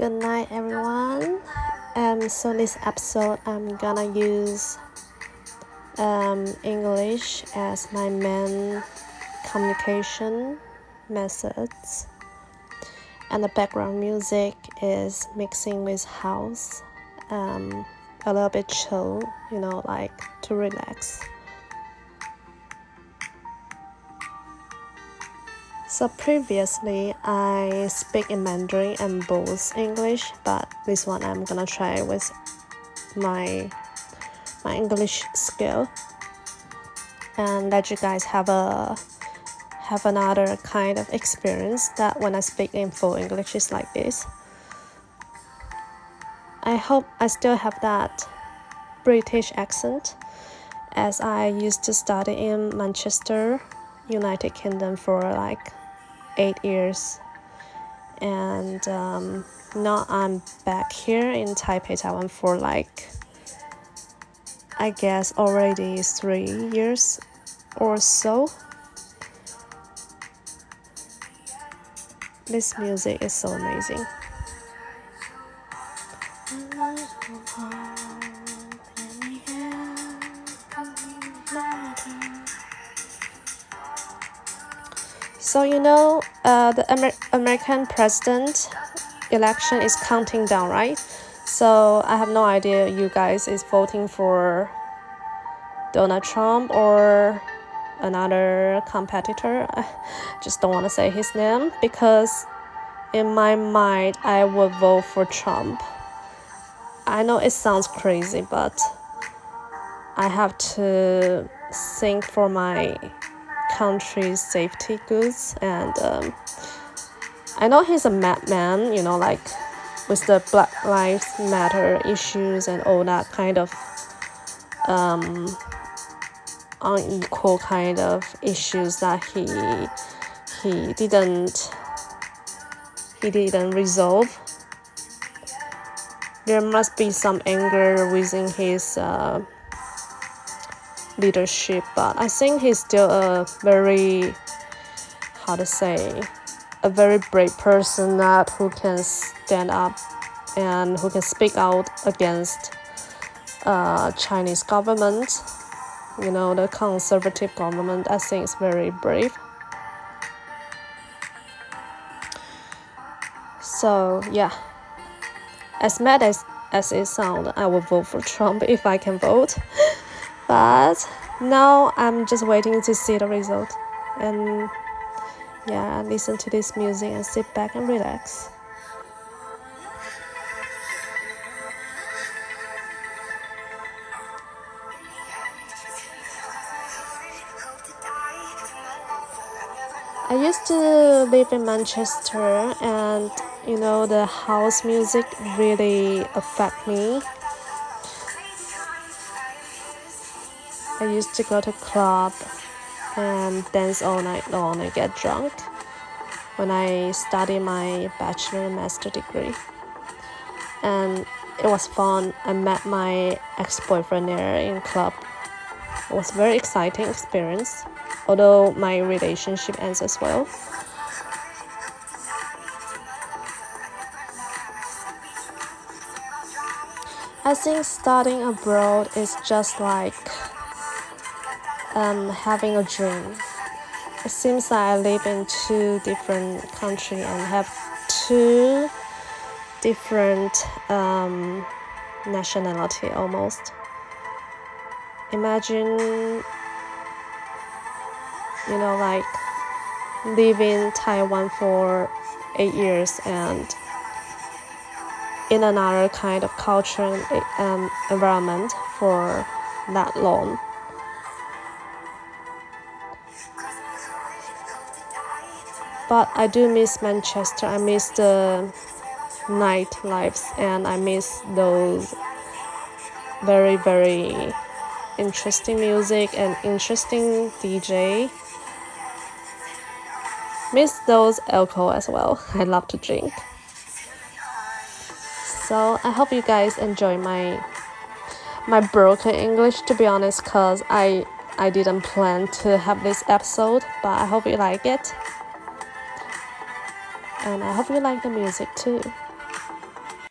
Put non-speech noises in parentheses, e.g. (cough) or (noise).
Good night, everyone. Um, so this episode, I'm gonna use um, English as my main communication methods, and the background music is mixing with house, um, a little bit chill, you know, like to relax. So previously I speak in Mandarin and both English, but this one I'm gonna try with my my English skill and let you guys have a have another kind of experience that when I speak in full English is like this. I hope I still have that British accent as I used to study in Manchester, United Kingdom for like eight years and um, now I'm back here in Taipei, Taiwan for like I guess already three years or so. This music is so amazing. So you know, uh, the Amer American president election is counting down, right? So I have no idea you guys is voting for Donald Trump or another competitor. I (laughs) just don't want to say his name because in my mind I would vote for Trump. I know it sounds crazy, but I have to think for my country's safety goods and um, I know he's a madman, you know, like with the Black Lives Matter issues and all that kind of um, unequal kind of issues that he he didn't he didn't resolve. There must be some anger within his uh, leadership, but I think he's still a very how to say a very brave person that who can stand up and who can speak out against uh, Chinese government. You know the conservative government. I think is very brave. So yeah, as mad as as it sounds, I will vote for Trump (laughs) if I can vote. (laughs) but now I'm just waiting to see the result and yeah listen to this music and sit back and relax. I used to live in Manchester and you know the house music really affect me I used to go to club and dance all night long and get drunk when I studied my bachelor and master degree. And it was fun. I met my ex-boyfriend there in club. It was a very exciting experience, although my relationship ends as well. I think studying abroad is just like um, having a dream. It seems like I live in two different countries and have two different um, nationality almost. Imagine, you know, like living Taiwan for eight years and in another kind of culture and um, environment for that long. But I do miss Manchester. I miss the nightlives and I miss those very, very interesting music and interesting DJ. Miss those alcohol as well. (laughs) I love to drink. So I hope you guys enjoy my my broken English to be honest cuz I I didn't plan to have this episode, but I hope you like it and I hope you like the music too.